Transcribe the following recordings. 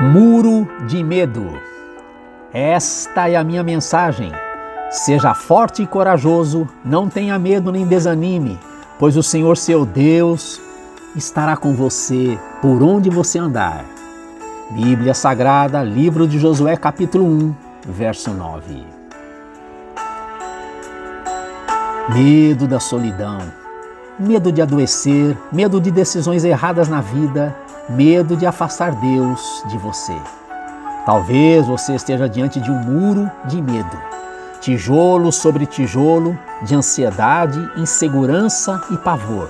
Muro de medo. Esta é a minha mensagem. Seja forte e corajoso, não tenha medo nem desanime, pois o Senhor seu Deus estará com você por onde você andar. Bíblia Sagrada, livro de Josué, capítulo 1, verso 9. Medo da solidão, medo de adoecer, medo de decisões erradas na vida medo de afastar Deus de você. Talvez você esteja diante de um muro de medo, tijolo sobre tijolo de ansiedade, insegurança e pavor,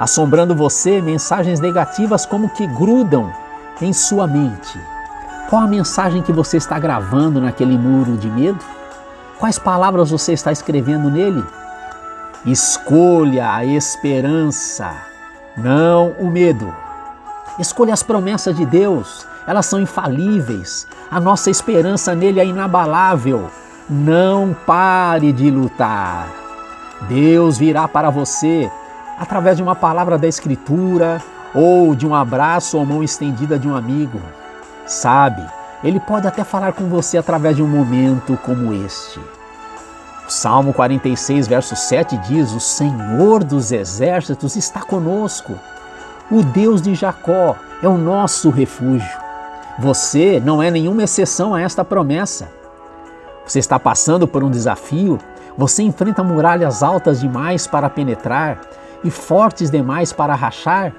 assombrando você mensagens negativas como que grudam em sua mente. Qual a mensagem que você está gravando naquele muro de medo? Quais palavras você está escrevendo nele? Escolha a esperança, não o medo. Escolha as promessas de Deus, elas são infalíveis. A nossa esperança nele é inabalável. Não pare de lutar. Deus virá para você através de uma palavra da Escritura ou de um abraço ou mão estendida de um amigo. Sabe, ele pode até falar com você através de um momento como este. O Salmo 46, verso 7 diz: O Senhor dos exércitos está conosco. O Deus de Jacó é o nosso refúgio. Você não é nenhuma exceção a esta promessa. Você está passando por um desafio, você enfrenta muralhas altas demais para penetrar e fortes demais para rachar.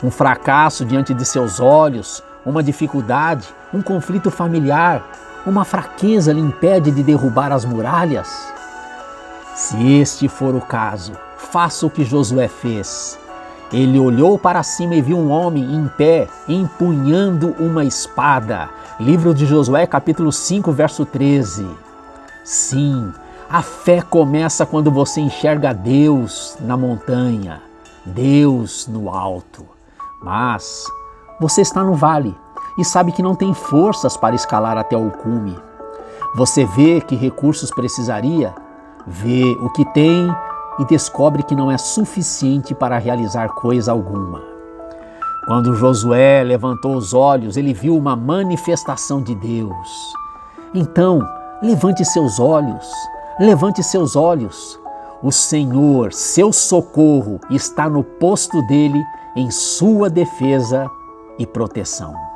Um fracasso diante de seus olhos, uma dificuldade, um conflito familiar, uma fraqueza lhe impede de derrubar as muralhas? Se este for o caso, faça o que Josué fez. Ele olhou para cima e viu um homem em pé, empunhando uma espada. Livro de Josué, capítulo 5, verso 13. Sim, a fé começa quando você enxerga Deus na montanha, Deus no alto. Mas você está no vale e sabe que não tem forças para escalar até o cume. Você vê que recursos precisaria, vê o que tem e descobre que não é suficiente para realizar coisa alguma. Quando Josué levantou os olhos, ele viu uma manifestação de Deus. Então, levante seus olhos, levante seus olhos. O Senhor, seu socorro, está no posto dele em sua defesa e proteção.